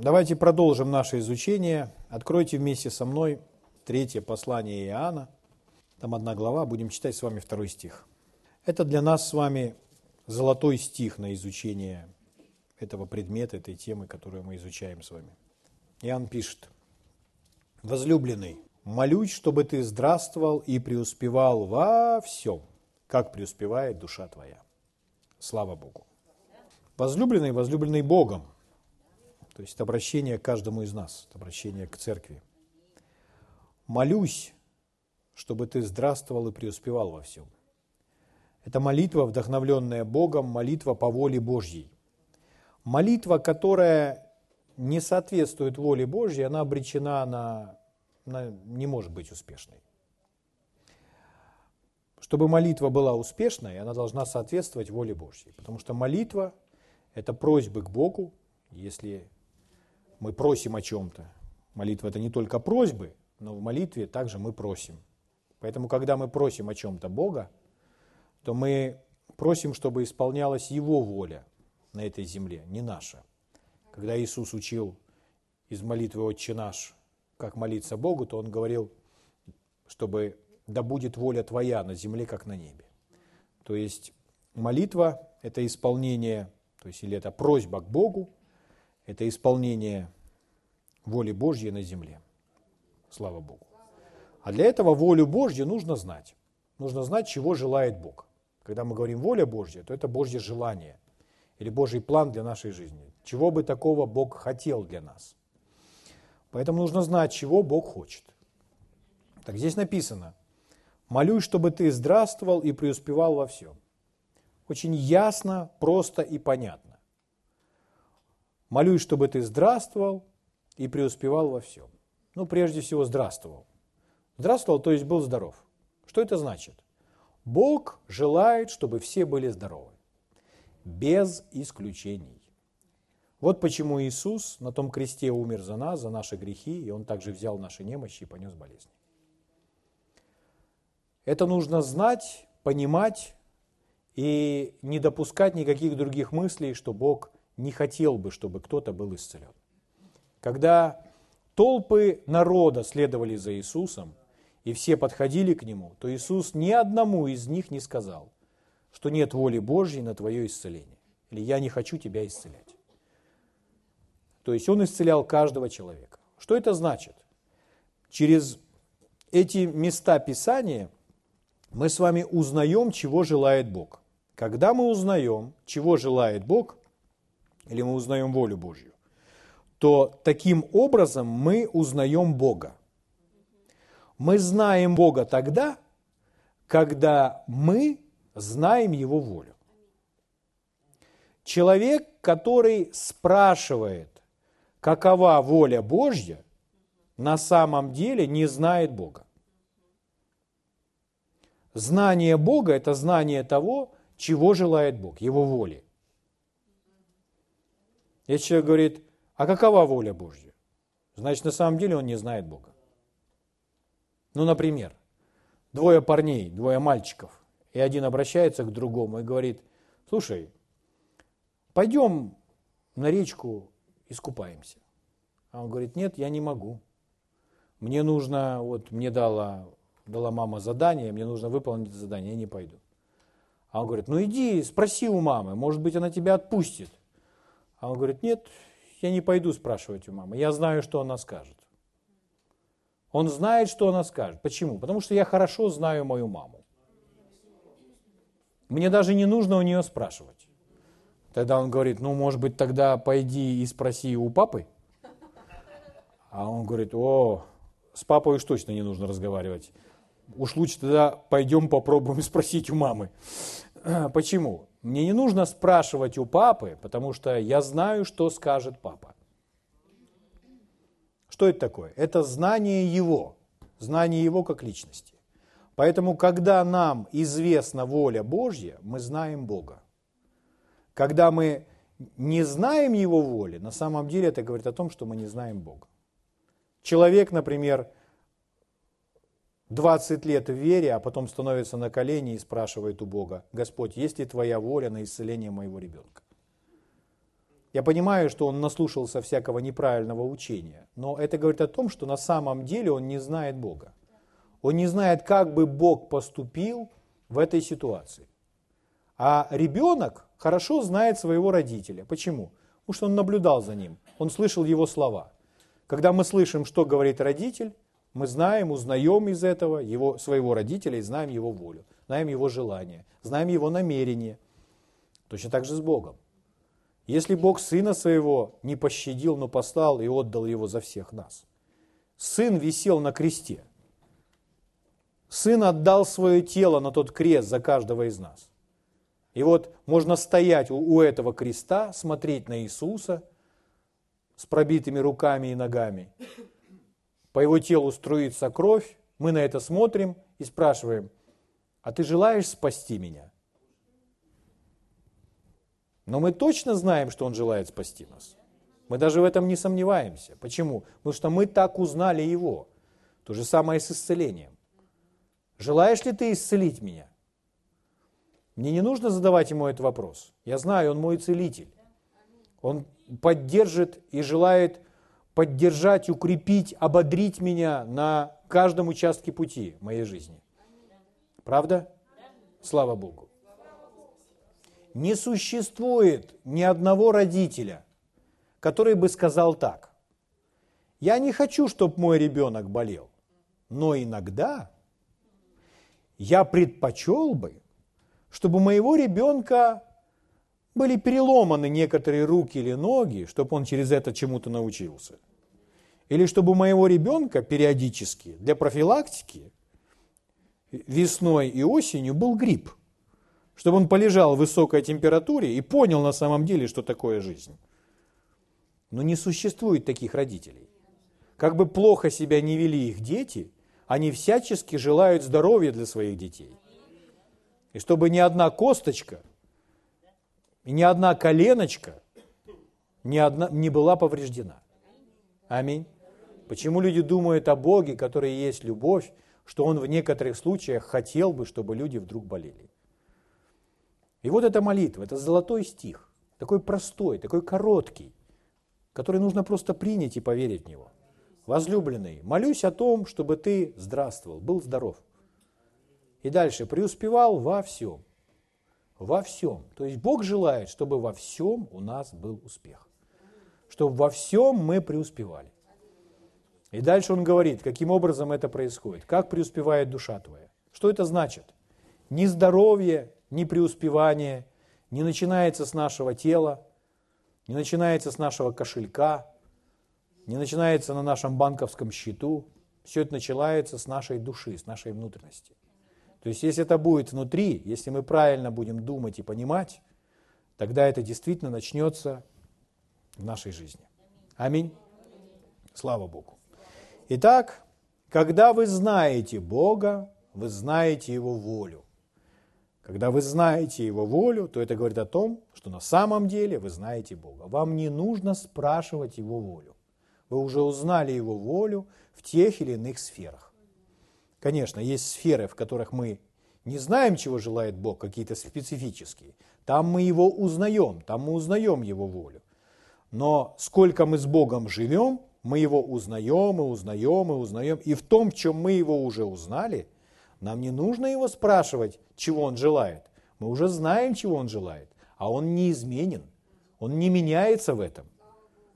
Давайте продолжим наше изучение. Откройте вместе со мной третье послание Иоанна. Там одна глава, будем читать с вами второй стих. Это для нас с вами золотой стих на изучение этого предмета, этой темы, которую мы изучаем с вами. Иоанн пишет. «Возлюбленный, молюсь, чтобы ты здравствовал и преуспевал во всем, как преуспевает душа твоя». Слава Богу. Возлюбленный, возлюбленный Богом. То есть это обращение к каждому из нас, это обращение к церкви. Молюсь, чтобы ты здравствовал и преуспевал во всем. Это молитва, вдохновленная Богом, молитва по воле Божьей. Молитва, которая не соответствует воле Божьей, она обречена на, на не может быть успешной. Чтобы молитва была успешной, она должна соответствовать воле Божьей. Потому что молитва – это просьбы к Богу. Если мы просим о чем-то, молитва – это не только просьбы, но в молитве также мы просим. Поэтому, когда мы просим о чем-то Бога, то мы просим, чтобы исполнялась Его воля на этой земле, не наша. Когда Иисус учил из молитвы «Отче наш», как молиться Богу, то Он говорил, чтобы да будет воля Твоя на земле, как на небе. То есть молитва – это исполнение, то есть или это просьба к Богу, это исполнение воли Божьей на земле. Слава Богу. А для этого волю Божью нужно знать. Нужно знать, чего желает Бог. Когда мы говорим воля Божья, то это Божье желание или Божий план для нашей жизни. Чего бы такого Бог хотел для нас. Поэтому нужно знать, чего Бог хочет. Так здесь написано, Молюсь, чтобы ты здравствовал и преуспевал во всем. Очень ясно, просто и понятно. Молюсь, чтобы ты здравствовал и преуспевал во всем. Ну, прежде всего, здравствовал. Здравствовал, то есть был здоров. Что это значит? Бог желает, чтобы все были здоровы. Без исключений. Вот почему Иисус на том кресте умер за нас, за наши грехи, и Он также взял наши немощи и понес болезни. Это нужно знать, понимать и не допускать никаких других мыслей, что Бог не хотел бы, чтобы кто-то был исцелен. Когда толпы народа следовали за Иисусом, и все подходили к Нему, то Иисус ни одному из них не сказал, что нет воли Божьей на твое исцеление, или я не хочу тебя исцелять. То есть Он исцелял каждого человека. Что это значит? Через эти места Писания мы с вами узнаем, чего желает Бог. Когда мы узнаем, чего желает Бог, или мы узнаем волю Божью, то таким образом мы узнаем Бога. Мы знаем Бога тогда, когда мы знаем Его волю. Человек, который спрашивает, какова воля Божья, на самом деле не знает Бога. Знание Бога – это знание того, чего желает Бог, Его воли. Если человек говорит, а какова воля Божья? Значит, на самом деле он не знает Бога. Ну, например, двое парней, двое мальчиков, и один обращается к другому и говорит, слушай, пойдем на речку искупаемся. А он говорит, нет, я не могу. Мне нужно, вот мне дала дала мама задание, мне нужно выполнить задание, я не пойду. А он говорит, ну иди, спроси у мамы, может быть, она тебя отпустит. А он говорит, нет, я не пойду спрашивать у мамы, я знаю, что она скажет. Он знает, что она скажет. Почему? Потому что я хорошо знаю мою маму. Мне даже не нужно у нее спрашивать. Тогда он говорит, ну, может быть, тогда пойди и спроси у папы. А он говорит, о, с папой уж точно не нужно разговаривать. Уж лучше тогда пойдем попробуем спросить у мамы. Почему? Мне не нужно спрашивать у папы, потому что я знаю, что скажет папа. Что это такое? Это знание его, знание его как личности. Поэтому, когда нам известна воля Божья, мы знаем Бога. Когда мы не знаем Его воли, на самом деле это говорит о том, что мы не знаем Бога. Человек, например, 20 лет в вере, а потом становится на колени и спрашивает у Бога, Господь, есть ли Твоя воля на исцеление моего ребенка? Я понимаю, что он наслушался всякого неправильного учения, но это говорит о том, что на самом деле он не знает Бога. Он не знает, как бы Бог поступил в этой ситуации. А ребенок хорошо знает своего родителя. Почему? Потому что он наблюдал за ним, он слышал его слова. Когда мы слышим, что говорит родитель, мы знаем, узнаем из этого его, своего родителя и знаем его волю, знаем его желание, знаем его намерение. Точно так же с Богом. Если Бог Сына Своего не пощадил, но послал и отдал Его за всех нас. Сын висел на кресте. Сын отдал свое тело на тот крест за каждого из нас. И вот можно стоять у этого креста, смотреть на Иисуса с пробитыми руками и ногами. По его телу струится кровь, мы на это смотрим и спрашиваем, а ты желаешь спасти меня? Но мы точно знаем, что Он желает спасти нас. Мы даже в этом не сомневаемся. Почему? Потому что мы так узнали Его. То же самое с исцелением. Желаешь ли ты исцелить меня? Мне не нужно задавать ему этот вопрос. Я знаю, он мой целитель. Он поддержит и желает поддержать, укрепить, ободрить меня на каждом участке пути моей жизни. Правда? Слава Богу. Не существует ни одного родителя, который бы сказал так. Я не хочу, чтобы мой ребенок болел, но иногда я предпочел бы, чтобы у моего ребенка были переломаны некоторые руки или ноги, чтобы он через это чему-то научился. Или чтобы моего ребенка периодически для профилактики весной и осенью был грипп чтобы он полежал в высокой температуре и понял на самом деле, что такое жизнь. Но не существует таких родителей. Как бы плохо себя не вели их дети, они всячески желают здоровья для своих детей. И чтобы ни одна косточка, и ни одна коленочка ни одна, не была повреждена. Аминь. Почему люди думают о Боге, который есть любовь, что Он в некоторых случаях хотел бы, чтобы люди вдруг болели? И вот эта молитва, это золотой стих, такой простой, такой короткий, который нужно просто принять и поверить в него. Возлюбленный, молюсь о том, чтобы ты здравствовал, был здоров. И дальше, преуспевал во всем. Во всем. То есть Бог желает, чтобы во всем у нас был успех. Чтобы во всем мы преуспевали. И дальше он говорит, каким образом это происходит. Как преуспевает душа твоя. Что это значит? Ни здоровье, ни преуспевание не начинается с нашего тела, не начинается с нашего кошелька, не начинается на нашем банковском счету. Все это начинается с нашей души, с нашей внутренности. То есть, если это будет внутри, если мы правильно будем думать и понимать, тогда это действительно начнется в нашей жизни. Аминь. Слава Богу. Итак, когда вы знаете Бога, вы знаете Его волю. Когда вы знаете Его волю, то это говорит о том, что на самом деле вы знаете Бога. Вам не нужно спрашивать Его волю. Вы уже узнали Его волю в тех или иных сферах. Конечно, есть сферы, в которых мы не знаем, чего желает Бог, какие-то специфические. Там мы Его узнаем, там мы узнаем Его волю. Но сколько мы с Богом живем, мы Его узнаем и узнаем и узнаем. И в том, чем мы Его уже узнали – нам не нужно его спрашивать, чего он желает. Мы уже знаем, чего он желает. А он неизменен. Он не меняется в этом.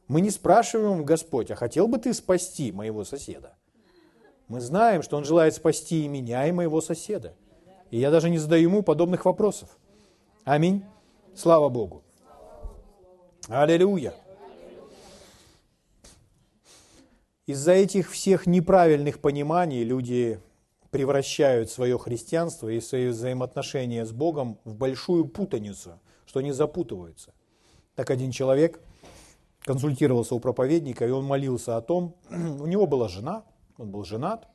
Мы не спрашиваем Господь, а хотел бы ты спасти моего соседа? Мы знаем, что он желает спасти и меня, и моего соседа. И я даже не задаю ему подобных вопросов. Аминь. Слава Богу. Аллилуйя. Из-за этих всех неправильных пониманий люди превращают свое христианство и свои взаимоотношения с Богом в большую путаницу, что они запутываются. Так один человек консультировался у проповедника, и он молился о том, у него была жена, он был женат,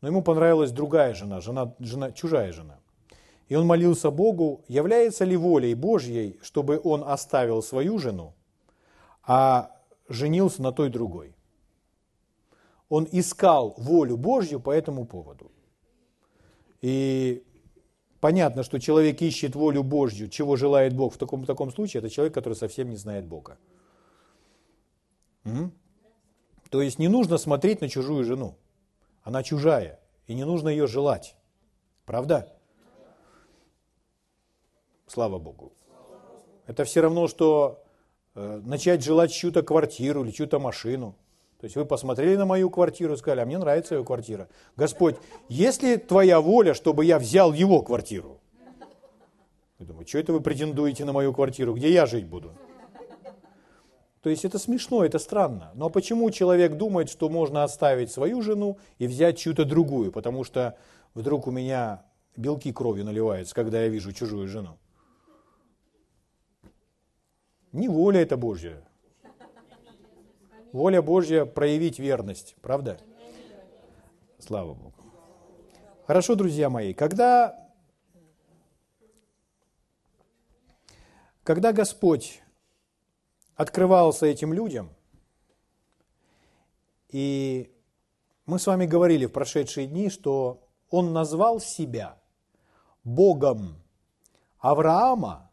но ему понравилась другая жена, жена, жена чужая жена. И он молился Богу, является ли волей Божьей, чтобы он оставил свою жену, а женился на той другой. Он искал волю Божью по этому поводу. И понятно, что человек ищет волю Божью, чего желает Бог в таком, в таком случае, это человек, который совсем не знает Бога. М? То есть не нужно смотреть на чужую жену. Она чужая, и не нужно ее желать. Правда? Слава Богу. Это все равно, что э, начать желать чью-то квартиру или чью-то машину. То есть вы посмотрели на мою квартиру и сказали, а мне нравится ее квартира. Господь, если твоя воля, чтобы я взял его квартиру? Я думаю, что это вы претендуете на мою квартиру? Где я жить буду? То есть это смешно, это странно. Но почему человек думает, что можно оставить свою жену и взять чью-то другую? Потому что вдруг у меня белки крови наливаются, когда я вижу чужую жену. Не воля это Божья. Воля Божья проявить верность, правда? Слава Богу. Хорошо, друзья мои, когда, когда Господь открывался этим людям, и мы с вами говорили в прошедшие дни, что Он назвал себя Богом Авраама,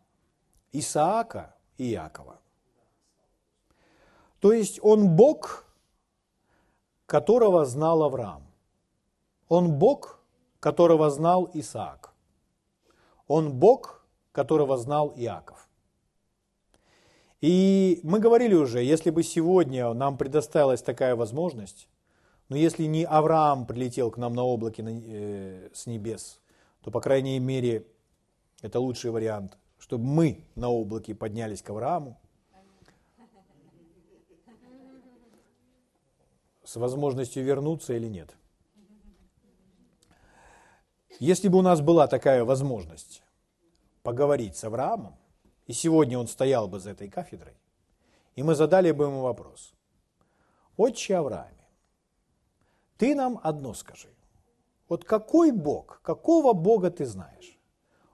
Исаака и Иакова. То есть он Бог, которого знал Авраам. Он Бог, которого знал Исаак. Он Бог, которого знал Иаков. И мы говорили уже, если бы сегодня нам предоставилась такая возможность, но если не Авраам прилетел к нам на облаке э, с небес, то, по крайней мере, это лучший вариант – чтобы мы на облаке поднялись к Аврааму, с возможностью вернуться или нет. Если бы у нас была такая возможность поговорить с Авраамом, и сегодня он стоял бы за этой кафедрой, и мы задали бы ему вопрос. Отче Аврааме, ты нам одно скажи. Вот какой Бог, какого Бога ты знаешь?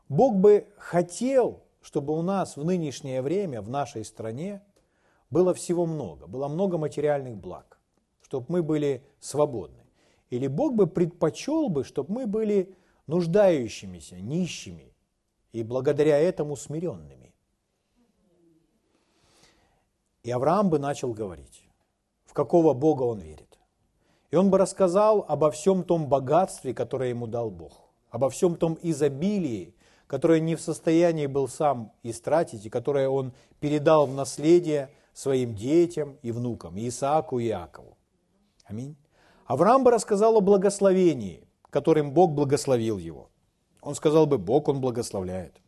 Бог бы хотел, чтобы у нас в нынешнее время, в нашей стране, было всего много, было много материальных благ, чтобы мы были свободны. Или Бог бы предпочел бы, чтобы мы были нуждающимися, нищими, и благодаря этому смиренными. И Авраам бы начал говорить, в какого Бога он верит. И он бы рассказал обо всем том богатстве, которое ему дал Бог, обо всем том изобилии, которое не в состоянии был сам истратить, и которое он передал в наследие своим детям и внукам, Исааку и Иакову. Аминь. Авраам бы рассказал о благословении, которым Бог благословил его. Он сказал бы, Бог, Он благословляет.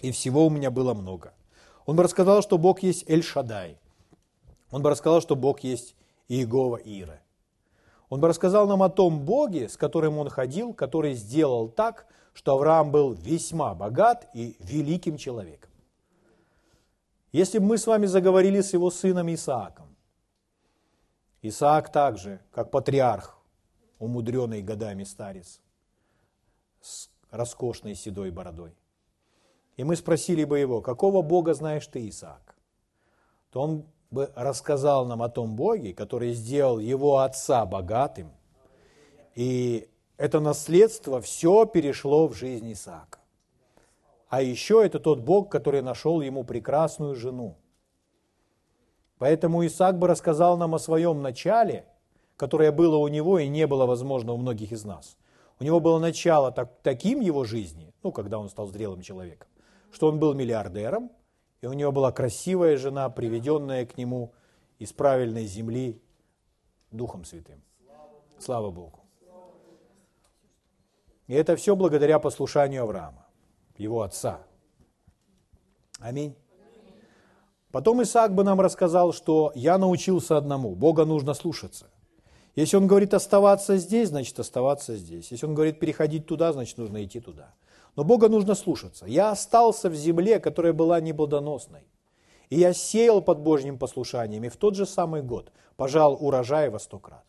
И всего у меня было много. Он бы рассказал, что Бог есть Эль-Шадай. Он бы рассказал, что Бог есть Иегова Ира. Он бы рассказал нам о том Боге, с которым он ходил, который сделал так, что Авраам был весьма богат и великим человеком. Если бы мы с вами заговорили с его сыном Исааком, Исаак также, как патриарх, умудренный годами старец, с роскошной седой бородой, и мы спросили бы его, какого Бога знаешь ты, Исаак, то он бы рассказал нам о том Боге, который сделал его отца богатым и это наследство все перешло в жизнь Исаака. А еще это тот Бог, который нашел ему прекрасную жену. Поэтому Исаак бы рассказал нам о своем начале, которое было у него и не было возможно у многих из нас. У него было начало так, таким его жизни, ну, когда он стал зрелым человеком, что он был миллиардером, и у него была красивая жена, приведенная к нему из правильной земли Духом Святым. Слава Богу. И это все благодаря послушанию Авраама, его отца. Аминь. Потом Исаак бы нам рассказал, что я научился одному, Бога нужно слушаться. Если он говорит оставаться здесь, значит оставаться здесь. Если он говорит переходить туда, значит нужно идти туда. Но Бога нужно слушаться. Я остался в земле, которая была неплодоносной. И я сеял под Божьим послушанием, и в тот же самый год пожал урожай во сто крат.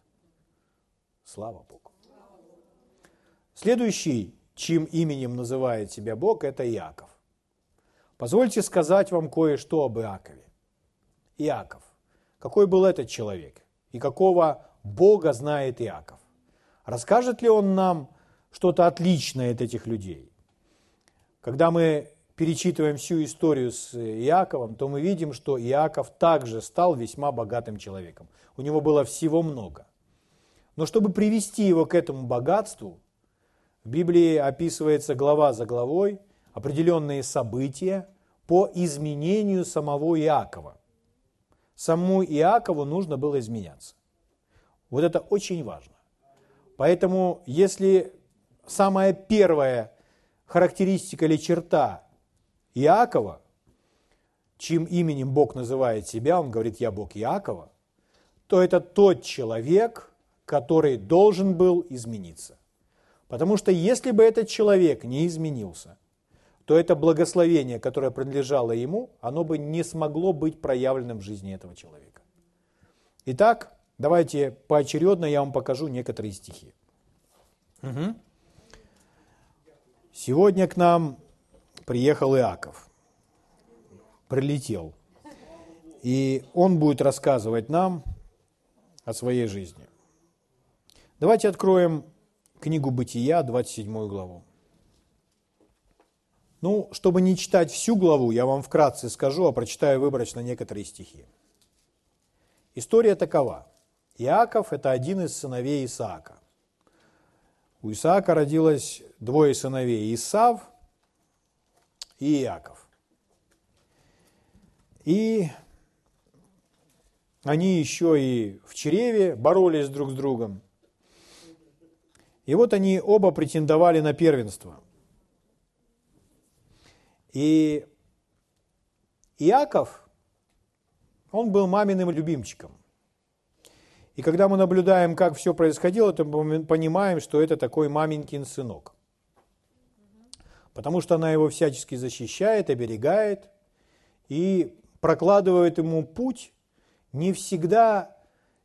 Слава Богу. Следующий, чьим именем называет себя Бог, это Иаков. Позвольте сказать вам кое-что об Иакове. Иаков. Какой был этот человек? И какого Бога знает Иаков? Расскажет ли он нам что-то отличное от этих людей? Когда мы перечитываем всю историю с Иаковом, то мы видим, что Иаков также стал весьма богатым человеком. У него было всего много. Но чтобы привести его к этому богатству, в Библии описывается глава за главой определенные события по изменению самого Иакова. Самому Иакову нужно было изменяться. Вот это очень важно. Поэтому, если самая первая характеристика или черта Иакова, чьим именем Бог называет себя, он говорит, я Бог Иакова, то это тот человек, который должен был измениться. Потому что если бы этот человек не изменился, то это благословение, которое принадлежало ему, оно бы не смогло быть проявленным в жизни этого человека. Итак, давайте поочередно я вам покажу некоторые стихи. Угу. Сегодня к нам приехал Иаков, прилетел, и он будет рассказывать нам о своей жизни. Давайте откроем книгу Бытия, 27 главу. Ну, чтобы не читать всю главу, я вам вкратце скажу, а прочитаю выборочно некоторые стихи. История такова. Иаков – это один из сыновей Исаака. У Исаака родилось двое сыновей – Исав и Иаков. И они еще и в чреве боролись друг с другом. И вот они оба претендовали на первенство. И Иаков, он был маминым любимчиком. И когда мы наблюдаем, как все происходило, то мы понимаем, что это такой маменькин сынок. Потому что она его всячески защищает, оберегает и прокладывает ему путь не всегда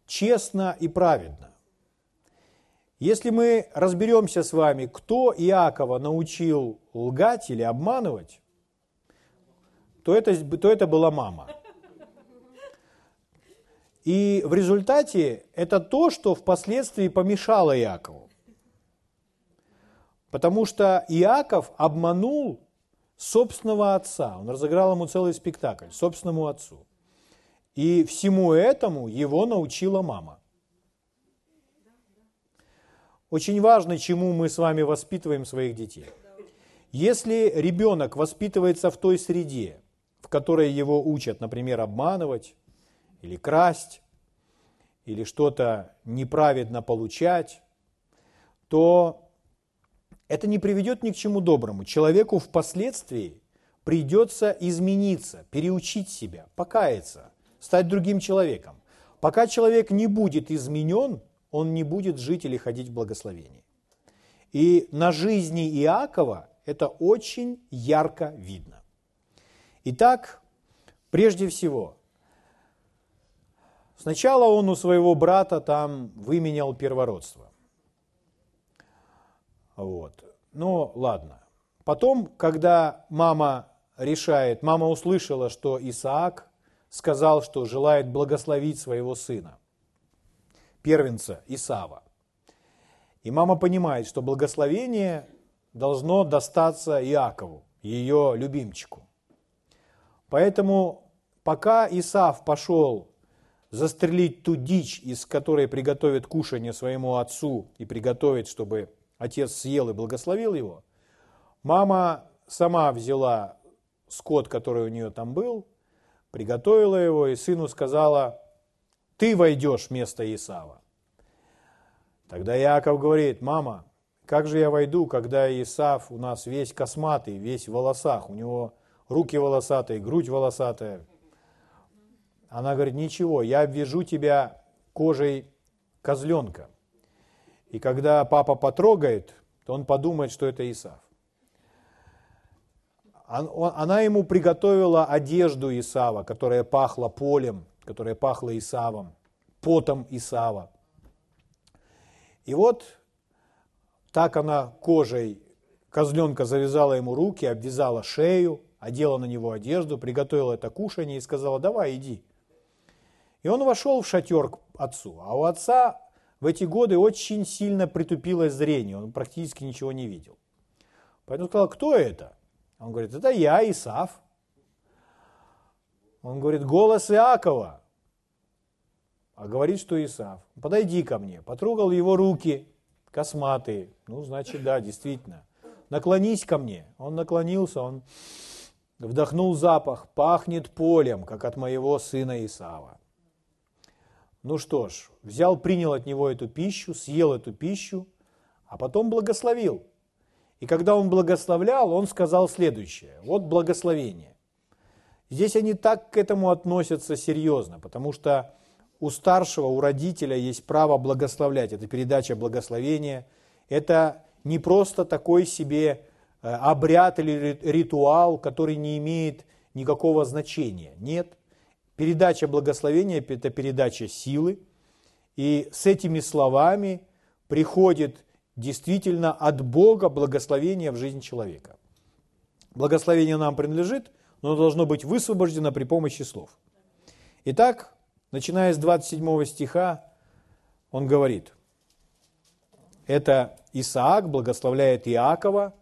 честно и праведно. Если мы разберемся с вами, кто Иакова научил лгать или обманывать, то это, то это была мама. И в результате это то, что впоследствии помешало Иакову. Потому что Иаков обманул собственного отца. Он разыграл ему целый спектакль, собственному отцу. И всему этому его научила мама. Очень важно, чему мы с вами воспитываем своих детей. Если ребенок воспитывается в той среде, в которой его учат, например, обманывать, или красть, или что-то неправедно получать, то это не приведет ни к чему доброму. Человеку впоследствии придется измениться, переучить себя, покаяться, стать другим человеком. Пока человек не будет изменен, он не будет жить или ходить в благословении. И на жизни Иакова это очень ярко видно. Итак, прежде всего, Сначала он у своего брата там выменял первородство. Вот. Ну, ладно. Потом, когда мама решает, мама услышала, что Исаак сказал, что желает благословить своего сына, первенца Исава. И мама понимает, что благословение должно достаться Иакову, ее любимчику. Поэтому пока Исав пошел застрелить ту дичь, из которой приготовит кушание своему отцу и приготовит, чтобы отец съел и благословил его, мама сама взяла скот, который у нее там был, приготовила его, и сыну сказала, ты войдешь вместо Исава. Тогда Яков говорит, мама, как же я войду, когда Исав у нас весь косматый, весь в волосах, у него руки волосатые, грудь волосатая, она говорит, ничего, я обвяжу тебя кожей козленка. И когда папа потрогает, то он подумает, что это Исав. Она ему приготовила одежду Исава, которая пахла полем, которая пахла Исавом, потом Исава. И вот так она кожей козленка завязала ему руки, обвязала шею, одела на него одежду, приготовила это кушание и сказала, давай, иди. И он вошел в шатер к отцу. А у отца в эти годы очень сильно притупилось зрение, он практически ничего не видел. Поэтому сказал, кто это? Он говорит, это я, Исав. Он говорит, голос Иакова. А говорит, что Исав. Подойди ко мне. Потрогал его руки, косматые. Ну, значит, да, действительно. Наклонись ко мне. Он наклонился, он вдохнул запах. Пахнет полем, как от моего сына Исава. Ну что ж, взял, принял от него эту пищу, съел эту пищу, а потом благословил. И когда он благословлял, он сказал следующее. Вот благословение. Здесь они так к этому относятся серьезно, потому что у старшего, у родителя есть право благословлять. Это передача благословения. Это не просто такой себе обряд или ритуал, который не имеет никакого значения. Нет. Передача благословения – это передача силы. И с этими словами приходит действительно от Бога благословение в жизнь человека. Благословение нам принадлежит, но оно должно быть высвобождено при помощи слов. Итак, начиная с 27 стиха, он говорит, это Исаак благословляет Иакова,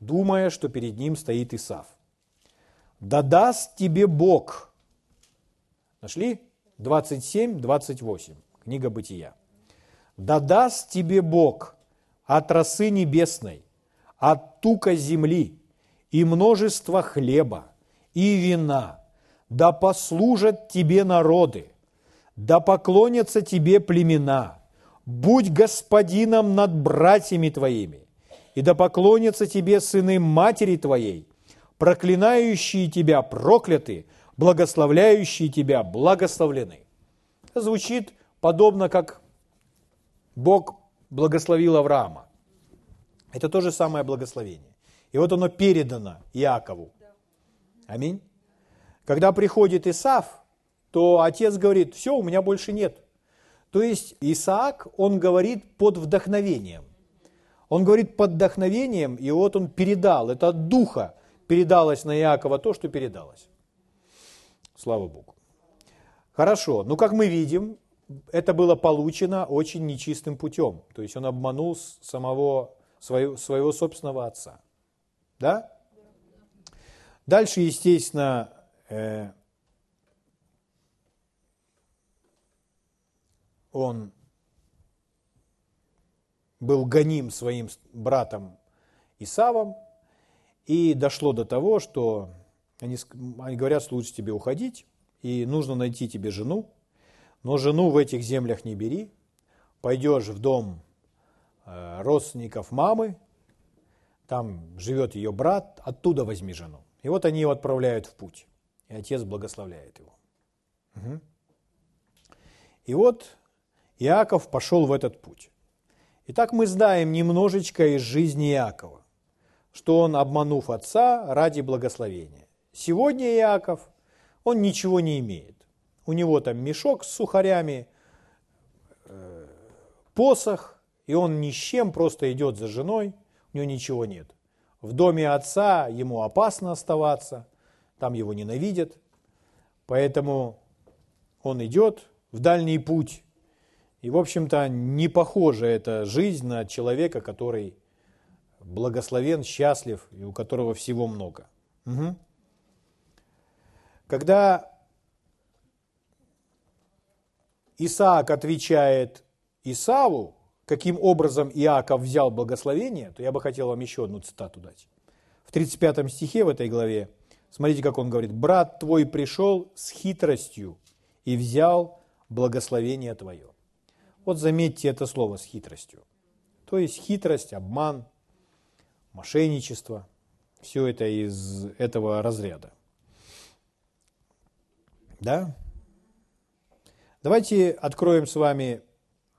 думая, что перед ним стоит Исав. «Да даст тебе Бог». Нашли? 27-28, книга Бытия. «Да даст тебе Бог от росы небесной, от тука земли и множества хлеба и вина, да послужат тебе народы, да поклонятся тебе племена, будь господином над братьями твоими, и да поклонятся тебе сыны матери твоей, проклинающие тебя прокляты, благословляющие тебя благословлены. Звучит подобно, как Бог благословил Авраама. Это то же самое благословение. И вот оно передано Иакову. Аминь. Когда приходит Исав, то отец говорит, все, у меня больше нет. То есть Исаак, он говорит под вдохновением. Он говорит под вдохновением, и вот он передал, это от духа передалось на Иакова то, что передалось. Слава Богу. Хорошо, ну как мы видим, это было получено очень нечистым путем. То есть он обманул самого, своего, своего собственного отца. Да? Дальше, естественно, э, он был гоним своим братом Исавом, и дошло до того, что они, они говорят, лучше тебе уходить, и нужно найти тебе жену, но жену в этих землях не бери, пойдешь в дом э, родственников мамы, там живет ее брат, оттуда возьми жену. И вот они его отправляют в путь, и отец благословляет его. Угу. И вот Иаков пошел в этот путь. Итак, мы знаем немножечко из жизни Иакова, что он, обманув отца, ради благословения. Сегодня Иаков, он ничего не имеет. У него там мешок с сухарями, э, посох, и он ни с чем просто идет за женой, у него ничего нет. В доме отца ему опасно оставаться, там его ненавидят, поэтому он идет в дальний путь и, в общем-то, не похожа эта жизнь на человека, который благословен, счастлив и у которого всего много. Угу. Когда Исаак отвечает Исаву, каким образом Иаков взял благословение, то я бы хотел вам еще одну цитату дать. В 35 стихе в этой главе, смотрите, как он говорит, «Брат твой пришел с хитростью и взял благословение твое». Вот заметьте это слово с хитростью. То есть хитрость, обман, мошенничество, все это из этого разряда. Да? Давайте откроем с вами,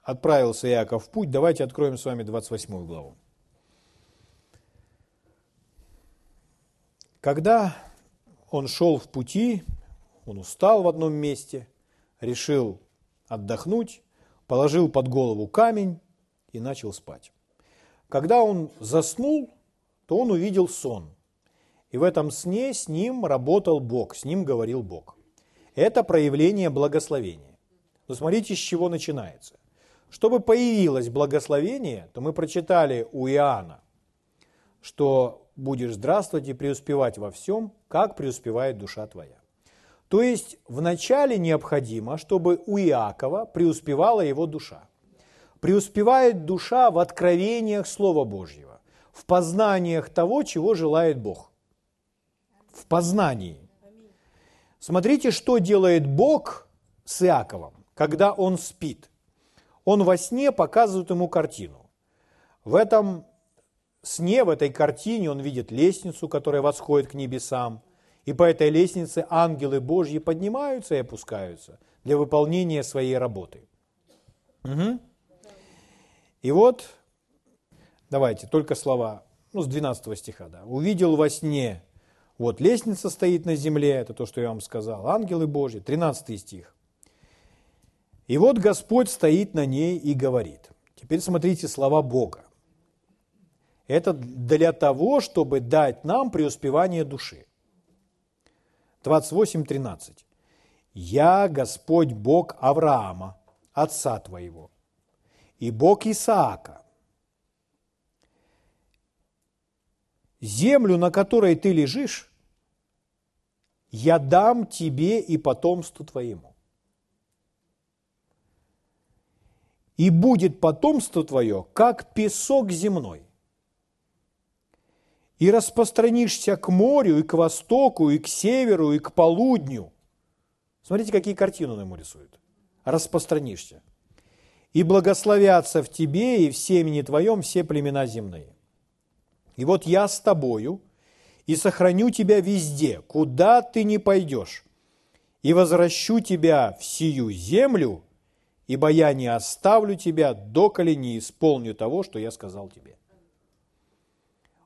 отправился Иаков в путь, давайте откроем с вами 28 главу. Когда он шел в пути, он устал в одном месте, решил отдохнуть, положил под голову камень и начал спать. Когда он заснул, то он увидел сон. И в этом сне с ним работал Бог, с ним говорил Бог. Это проявление благословения. Но смотрите, с чего начинается. Чтобы появилось благословение, то мы прочитали у Иоанна, что будешь здравствовать и преуспевать во всем, как преуспевает душа твоя. То есть вначале необходимо, чтобы у Иакова преуспевала его душа. Преуспевает душа в откровениях Слова Божьего, в познаниях того, чего желает Бог. В познании. Смотрите, что делает Бог с Иаковом, когда он спит. Он во сне показывает ему картину. В этом сне, в этой картине он видит лестницу, которая восходит к небесам, и по этой лестнице ангелы Божьи поднимаются и опускаются для выполнения своей работы. Угу. И вот, давайте, только слова, ну, с 12 стиха, да. «Увидел во сне, вот лестница стоит на земле, это то, что я вам сказал, ангелы Божьи», 13 стих. «И вот Господь стоит на ней и говорит». Теперь смотрите слова Бога. Это для того, чтобы дать нам преуспевание души. 28.13. «Я Господь Бог Авраама, отца твоего, и Бог Исаака. Землю, на которой ты лежишь, я дам тебе и потомству твоему. И будет потомство твое, как песок земной. И распространишься к морю, и к востоку, и к северу, и к полудню. Смотрите, какие картины он ему рисует. Распространишься и благословятся в тебе и в семени твоем все племена земные. И вот я с тобою и сохраню тебя везде, куда ты не пойдешь, и возвращу тебя в сию землю, ибо я не оставлю тебя, доколе не исполню того, что я сказал тебе.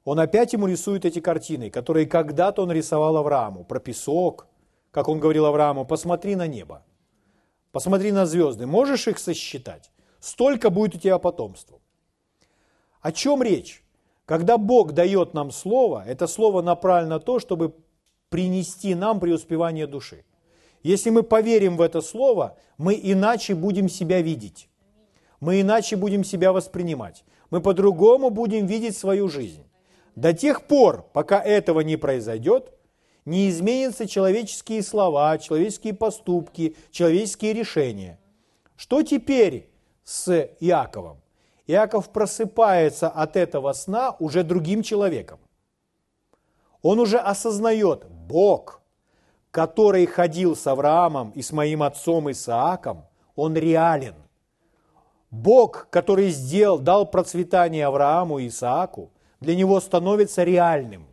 Он опять ему рисует эти картины, которые когда-то он рисовал Аврааму, про песок, как он говорил Аврааму, посмотри на небо, посмотри на звезды, можешь их сосчитать? столько будет у тебя потомства. О чем речь? Когда Бог дает нам слово, это слово направлено на то, чтобы принести нам преуспевание души. Если мы поверим в это слово, мы иначе будем себя видеть. Мы иначе будем себя воспринимать. Мы по-другому будем видеть свою жизнь. До тех пор, пока этого не произойдет, не изменятся человеческие слова, человеческие поступки, человеческие решения. Что теперь с Иаковом. Иаков просыпается от этого сна уже другим человеком. Он уже осознает, Бог, который ходил с Авраамом и с моим отцом Исааком, он реален. Бог, который сделал, дал процветание Аврааму и Исааку, для него становится реальным.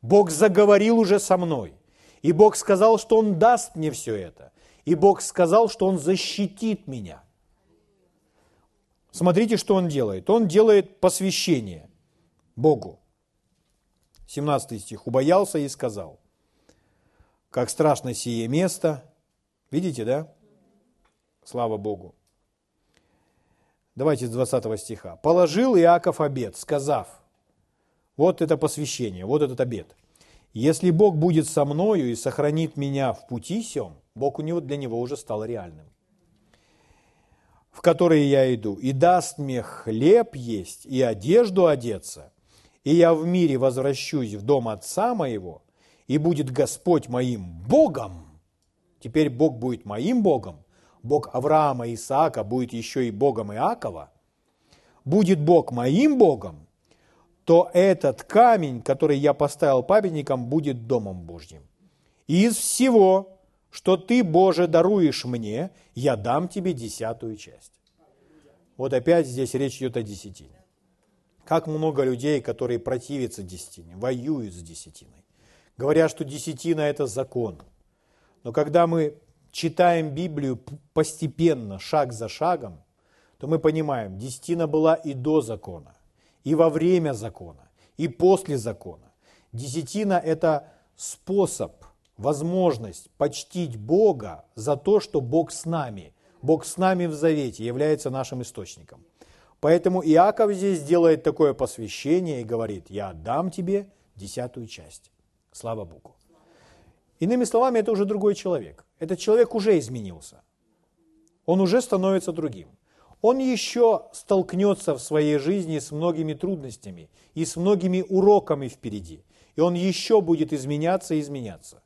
Бог заговорил уже со мной. И Бог сказал, что Он даст мне все это. И Бог сказал, что Он защитит меня. Смотрите, что он делает. Он делает посвящение Богу. 17 стих. «Убоялся и сказал, как страшно сие место». Видите, да? Слава Богу. Давайте с 20 стиха. «Положил Иаков обед, сказав». Вот это посвящение, вот этот обед. «Если Бог будет со мною и сохранит меня в пути сем», Бог у него, для него уже стал реальным в которые я иду, и даст мне хлеб есть и одежду одеться, и я в мире возвращусь в дом отца моего, и будет Господь моим Богом. Теперь Бог будет моим Богом. Бог Авраама и Исаака будет еще и Богом Иакова. Будет Бог моим Богом, то этот камень, который я поставил памятником, будет Домом Божьим. И из всего, что ты, Боже, даруешь мне, я дам тебе десятую часть. Вот опять здесь речь идет о десятине. Как много людей, которые противятся десятине, воюют с десятиной. Говорят, что десятина – это закон. Но когда мы читаем Библию постепенно, шаг за шагом, то мы понимаем, десятина была и до закона, и во время закона, и после закона. Десятина – это способ – возможность почтить Бога за то, что Бог с нами. Бог с нами в завете является нашим источником. Поэтому Иаков здесь делает такое посвящение и говорит, я отдам тебе десятую часть. Слава Богу. Иными словами, это уже другой человек. Этот человек уже изменился. Он уже становится другим. он еще столкнется в своей жизни с многими трудностями и с многими уроками впереди. И он еще будет изменяться и изменяться.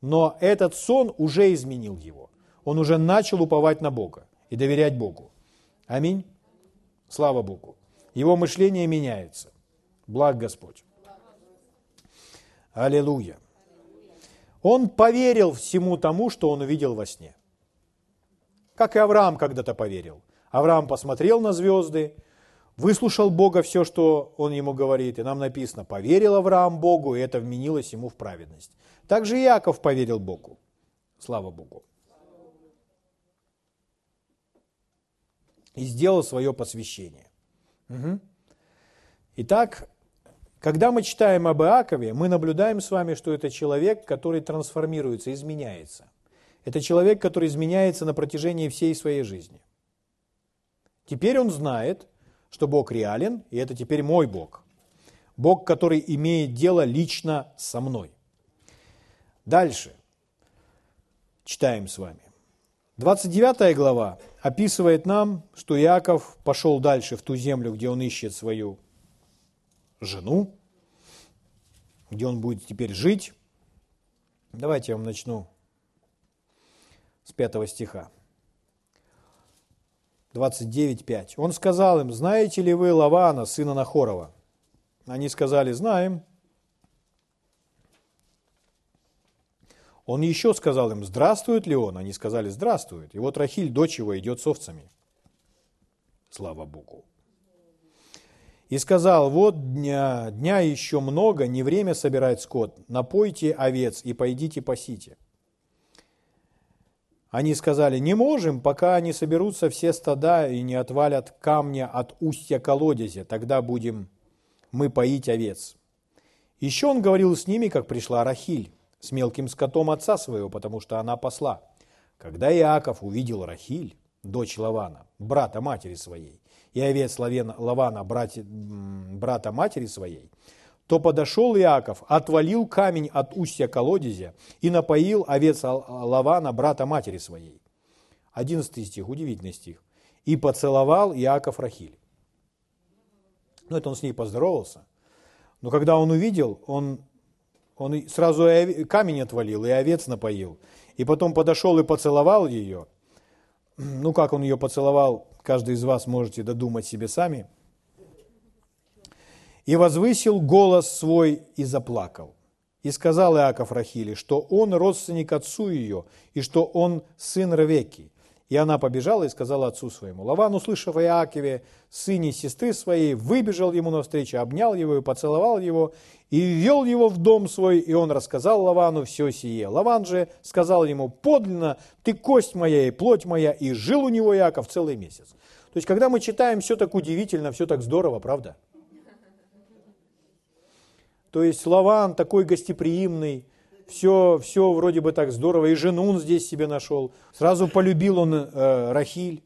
Но этот сон уже изменил его. Он уже начал уповать на Бога и доверять Богу. Аминь. Слава Богу. Его мышление меняется. Благ Господь. Аллилуйя. Он поверил всему тому, что он увидел во сне. Как и Авраам когда-то поверил. Авраам посмотрел на звезды, выслушал Бога все, что он ему говорит. И нам написано, поверил Авраам Богу, и это вменилось ему в праведность. Также Иаков поверил Богу. Слава Богу. И сделал свое посвящение. Угу. Итак, когда мы читаем об Иакове, мы наблюдаем с вами, что это человек, который трансформируется, изменяется. Это человек, который изменяется на протяжении всей своей жизни. Теперь он знает, что Бог реален, и это теперь мой Бог. Бог, который имеет дело лично со мной. Дальше. Читаем с вами. 29 глава описывает нам, что Иаков пошел дальше в ту землю, где он ищет свою жену, где он будет теперь жить. Давайте я вам начну с пятого стиха. 29.5. Он сказал им, знаете ли вы Лавана, сына Нахорова? Они сказали, знаем. Он еще сказал им, здравствует ли он? Они сказали, здравствует. И вот Рахиль, дочь его, идет с овцами. Слава Богу. И сказал, вот дня, дня еще много, не время собирать скот, напойте овец и пойдите пасите. Они сказали, не можем, пока не соберутся все стада и не отвалят камня от устья колодезя, тогда будем мы поить овец. Еще он говорил с ними, как пришла Рахиль, с мелким скотом отца своего, потому что она посла. Когда Иаков увидел Рахиль, дочь Лавана, брата матери своей, и овец Лавана, брати, брата матери своей, то подошел Иаков, отвалил камень от устья колодезя и напоил овец Лавана, брата матери своей. Одиннадцатый стих, удивительный стих. И поцеловал Иаков Рахиль. Ну, это он с ней поздоровался. Но когда он увидел, он, он сразу камень отвалил и овец напоил. И потом подошел и поцеловал ее. Ну, как он ее поцеловал, каждый из вас можете додумать себе сами. И возвысил голос свой и заплакал. И сказал Иаков Рахиле, что он родственник отцу ее, и что он сын Ревеки. И она побежала и сказала отцу своему. Лаван, услышав о Иакове, сыне сестры своей, выбежал ему навстречу, обнял его и поцеловал его, и ввел его в дом свой, и он рассказал Лавану все сие. Лаван же сказал ему, подлинно, ты кость моя и плоть моя, и жил у него Иаков целый месяц. То есть, когда мы читаем, все так удивительно, все так здорово, правда? То есть, Лаван такой гостеприимный, все, все вроде бы так здорово, и жену он здесь себе нашел. Сразу полюбил он э, Рахиль.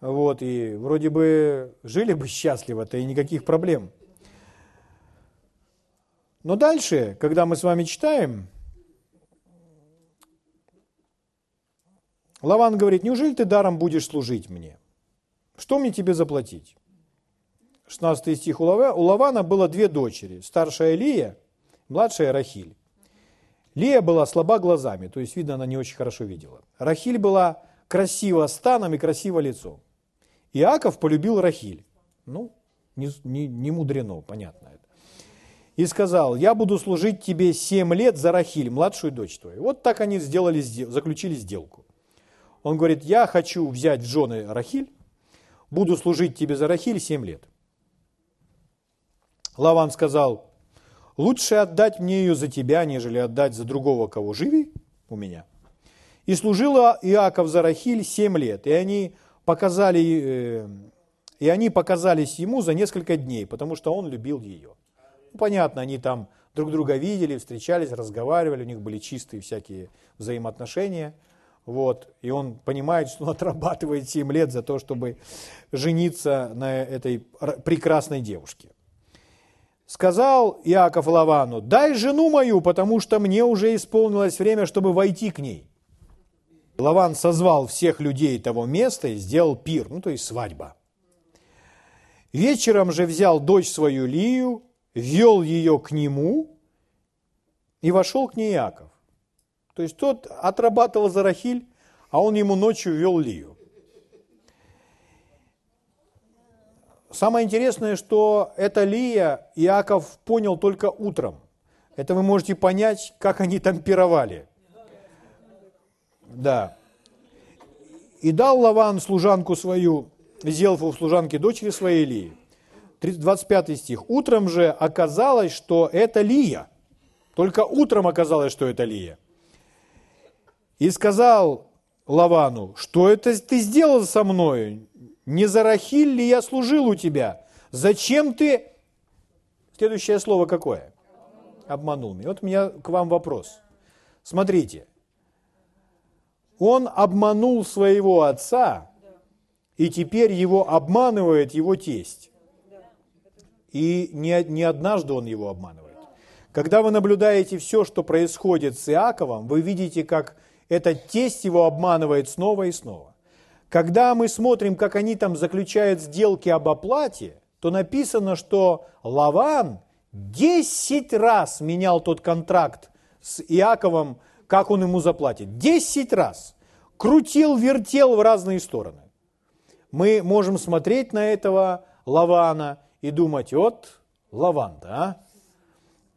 Вот, и вроде бы жили бы счастливо-то, и никаких проблем. Но дальше, когда мы с вами читаем, Лаван говорит, неужели ты даром будешь служить мне? Что мне тебе заплатить? 16 стих. У Лавана было две дочери. Старшая Лия, младшая Рахиль. Лия была слаба глазами, то есть, видно, она не очень хорошо видела. Рахиль была красива станом и красиво лицом. Иаков полюбил Рахиль. Ну, не, не, не мудрено, понятно это. И сказал, я буду служить тебе семь лет за Рахиль, младшую дочь твою. Вот так они сделали, заключили сделку. Он говорит, я хочу взять в жены Рахиль, буду служить тебе за Рахиль семь лет. Лаван сказал, Лучше отдать мне ее за тебя, нежели отдать за другого, кого живи у меня. И служила Иаков за Рахиль семь лет, и они, показали, э, и они показались ему за несколько дней, потому что он любил ее. Ну, понятно, они там друг друга видели, встречались, разговаривали, у них были чистые всякие взаимоотношения. Вот, и он понимает, что он отрабатывает 7 лет за то, чтобы жениться на этой прекрасной девушке. Сказал Иаков Лавану, дай жену мою, потому что мне уже исполнилось время, чтобы войти к ней. Лаван созвал всех людей того места и сделал пир, ну то есть свадьба. Вечером же взял дочь свою Лию, вел ее к нему и вошел к ней Иаков. То есть тот отрабатывал за Рахиль, а он ему ночью вел Лию. Самое интересное, что это Лия Иаков понял только утром. Это вы можете понять, как они там пировали. Да. И дал Лаван служанку свою, Зелфу в служанке дочери своей Лии. 25 стих. Утром же оказалось, что это Лия. Только утром оказалось, что это Лия. И сказал Лавану, что это ты сделал со мной? Не за Рахиль ли я служил у тебя? Зачем ты... Следующее слово какое? Обманул меня. Вот у меня к вам вопрос. Смотрите. Он обманул своего отца, и теперь его обманывает его тесть. И не, не однажды он его обманывает. Когда вы наблюдаете все, что происходит с Иаковом, вы видите, как этот тесть его обманывает снова и снова. Когда мы смотрим, как они там заключают сделки об оплате, то написано, что Лаван 10 раз менял тот контракт с Иаковом, как он ему заплатит. 10 раз. Крутил, вертел в разные стороны. Мы можем смотреть на этого Лавана и думать, вот Лаван, да?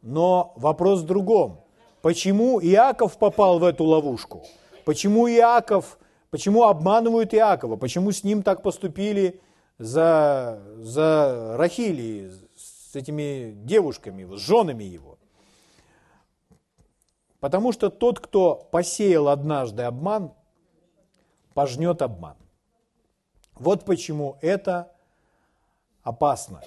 Но вопрос в другом. Почему Иаков попал в эту ловушку? Почему Иаков Почему обманывают Иакова? Почему с ним так поступили за, за Рахили, с этими девушками, с женами его? Потому что тот, кто посеял однажды обман, пожнет обман. Вот почему это опасно.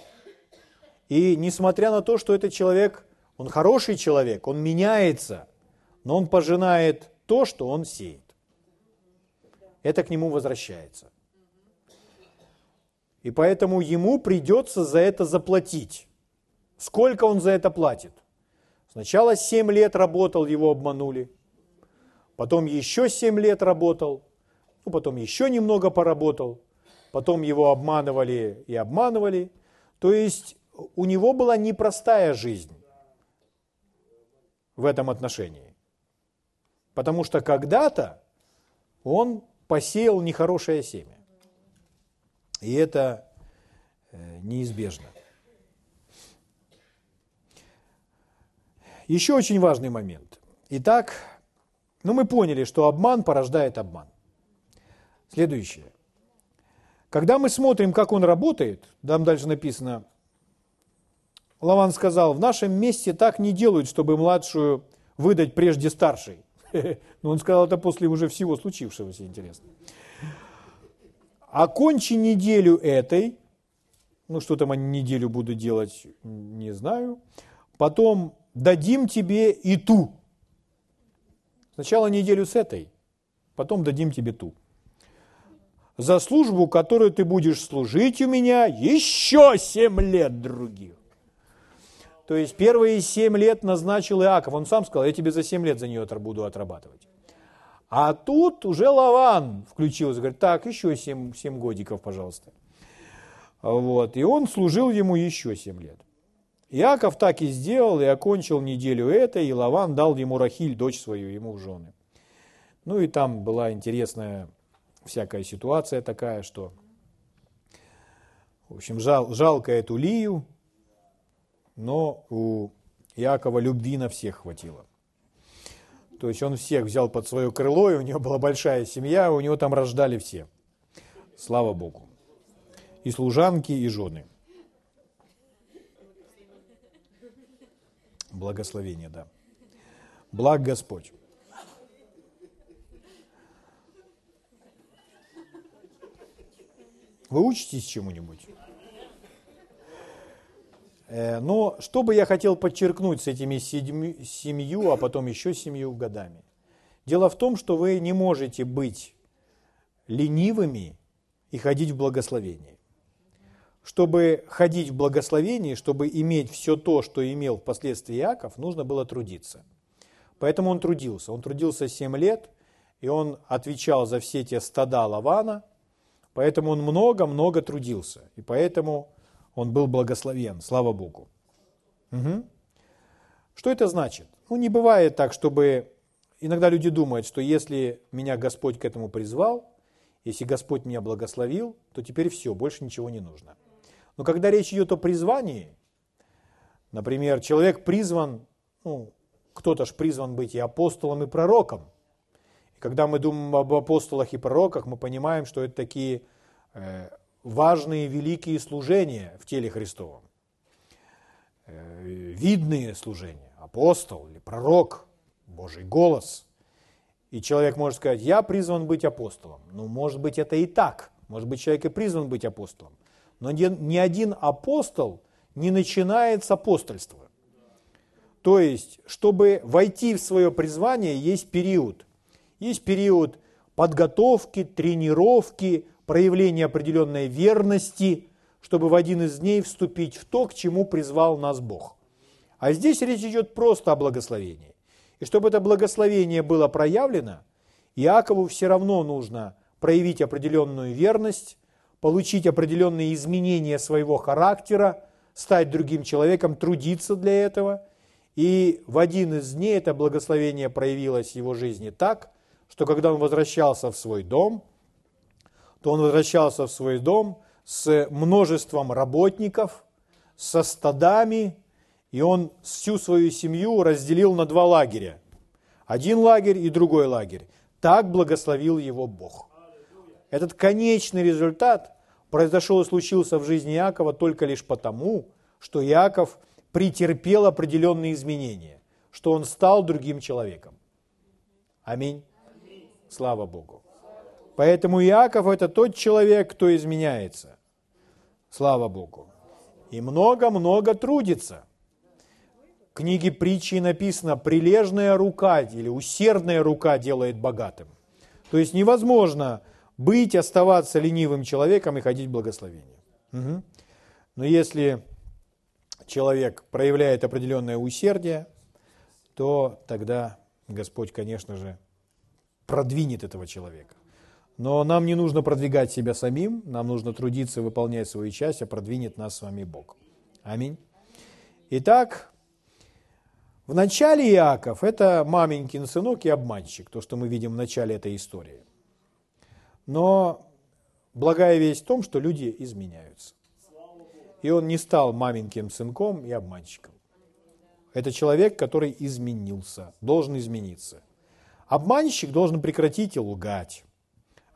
И несмотря на то, что этот человек, он хороший человек, он меняется, но он пожинает то, что он сеет это к нему возвращается. И поэтому ему придется за это заплатить. Сколько он за это платит? Сначала 7 лет работал, его обманули. Потом еще 7 лет работал. Ну, потом еще немного поработал. Потом его обманывали и обманывали. То есть у него была непростая жизнь в этом отношении. Потому что когда-то он посеял нехорошее семя. И это э, неизбежно. Еще очень важный момент. Итак, ну мы поняли, что обман порождает обман. Следующее. Когда мы смотрим, как он работает, там дальше написано, Лаван сказал, в нашем месте так не делают, чтобы младшую выдать прежде старшей. Но он сказал это после уже всего случившегося, интересно. Окончи неделю этой, ну что там они неделю будут делать, не знаю. Потом дадим тебе и ту. Сначала неделю с этой, потом дадим тебе ту. За службу, которую ты будешь служить у меня, еще семь лет других. То есть первые семь лет назначил Иаков. Он сам сказал, я тебе за семь лет за нее буду отрабатывать. А тут уже Лаван включился, говорит, так, еще семь 7 годиков, пожалуйста. Вот. И он служил ему еще семь лет. Иаков так и сделал, и окончил неделю это, и Лаван дал ему Рахиль, дочь свою, ему жены. Ну и там была интересная всякая ситуация такая, что, в общем, жал, жалко эту Лию, но у Иакова любви на всех хватило. То есть он всех взял под свое крыло, и у него была большая семья, у него там рождали все. Слава Богу. И служанки, и жены. Благословение, да. Благ Господь. Вы учитесь чему-нибудь? Э, но что бы я хотел подчеркнуть с этими семью, а потом еще семью годами? Дело в том, что вы не можете быть ленивыми и ходить в благословении. Чтобы ходить в благословении, чтобы иметь все то, что имел впоследствии Иаков, нужно было трудиться. Поэтому он трудился. Он трудился 7 лет, и он отвечал за все те стада Лавана, поэтому он много-много трудился, и поэтому он был благословен, слава Богу. Угу. Что это значит? Ну, не бывает так, чтобы... Иногда люди думают, что если меня Господь к этому призвал, если Господь меня благословил, то теперь все, больше ничего не нужно. Но когда речь идет о призвании, например, человек призван, ну, кто-то ж призван быть и апостолом, и пророком. И когда мы думаем об апостолах и пророках, мы понимаем, что это такие э, важные, великие служения в теле Христовом. Э, видные служения. Апостол или пророк, Божий голос. И человек может сказать, я призван быть апостолом. Ну, может быть, это и так. Может быть, человек и призван быть апостолом. Но ни один апостол не начинает с апостольства. То есть, чтобы войти в свое призвание, есть период. Есть период подготовки, тренировки, проявления определенной верности, чтобы в один из дней вступить в то, к чему призвал нас Бог. А здесь речь идет просто о благословении. И чтобы это благословение было проявлено, Иакову все равно нужно проявить определенную верность, получить определенные изменения своего характера, стать другим человеком, трудиться для этого – и в один из дней это благословение проявилось в его жизни так, что когда он возвращался в свой дом, то он возвращался в свой дом с множеством работников, со стадами, и он всю свою семью разделил на два лагеря. Один лагерь и другой лагерь. Так благословил его Бог. Этот конечный результат произошел и случился в жизни Иакова только лишь потому, что Иаков претерпел определенные изменения, что он стал другим человеком. Аминь. Слава Богу. Поэтому Иаков это тот человек, кто изменяется. Слава Богу. И много-много трудится. В книге притчи написано «прилежная рука» или «усердная рука делает богатым». То есть невозможно быть, оставаться ленивым человеком и ходить в благословение. Угу. Но если человек проявляет определенное усердие, то тогда Господь, конечно же, продвинет этого человека. Но нам не нужно продвигать себя самим, нам нужно трудиться, выполнять свою часть, а продвинет нас с вами Бог. Аминь. Итак, в начале Иаков – это маменькин сынок и обманщик, то, что мы видим в начале этой истории. Но благая весть в том, что люди изменяются и он не стал маменьким сынком и обманщиком. Это человек, который изменился, должен измениться. Обманщик должен прекратить лгать,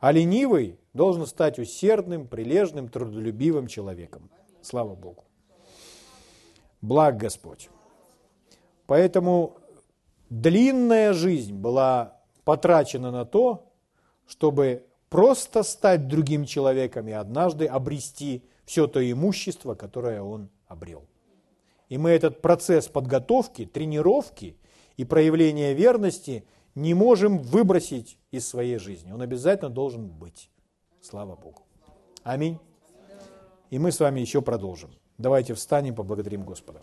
а ленивый должен стать усердным, прилежным, трудолюбивым человеком. Слава Богу. Благ Господь. Поэтому длинная жизнь была потрачена на то, чтобы просто стать другим человеком и однажды обрести все то имущество, которое он обрел. И мы этот процесс подготовки, тренировки и проявления верности не можем выбросить из своей жизни. Он обязательно должен быть. Слава Богу. Аминь. И мы с вами еще продолжим. Давайте встанем, поблагодарим Господа.